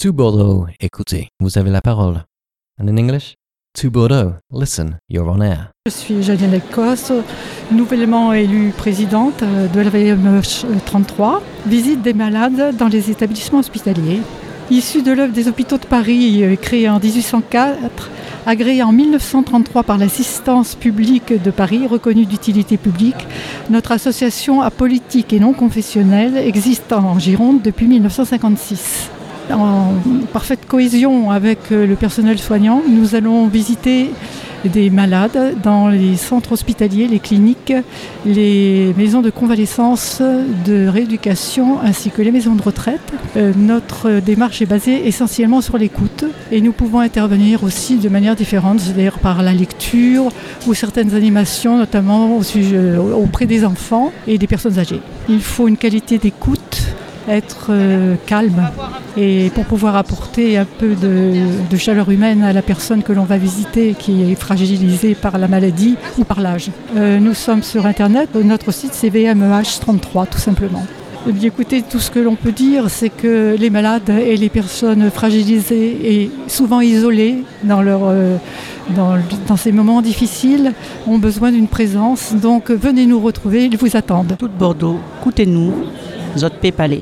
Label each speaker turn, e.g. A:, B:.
A: To Bordeaux, écoutez, vous avez la parole. And in English? To Bordeaux, listen, you're on air.
B: Je suis Janine Écosse, nouvellement élue présidente de la VM 33. Visite des malades dans les établissements hospitaliers. Issu de l'œuvre des hôpitaux de Paris, euh, créé en 1804, agréé en 1933 par l'assistance publique de Paris, reconnue d'utilité publique, notre association apolitique et non confessionnelle existe en Gironde depuis 1956 en parfaite cohésion avec euh, le personnel soignant, nous allons visiter des malades dans les centres hospitaliers, les cliniques, les maisons de convalescence, de rééducation ainsi que les maisons de retraite. Euh, notre démarche est basée essentiellement sur l'écoute et nous pouvons intervenir aussi de manière différente, c'est-à-dire par la lecture ou certaines animations, notamment sujet, auprès des enfants et des personnes âgées. Il faut une qualité d'écoute être euh, calme et pour pouvoir apporter un peu de, chaleur humaine à la personne que l'on va visiter qui est fragilisée par la maladie ou par l'âge. Euh, nous sommes sur Internet, notre site c'est VMEH33 tout simplement. Eh écoutez, tout ce que l'on peut dire, c'est que les malades et les personnes fragilisées et souvent isolées dans, euh, dans, ces moments difficiles ont besoin d'une présence. Donc venez nous retrouver, ils vous attendent.
C: Tout Bordeaux, écoutez-nous, Zot Pépalé.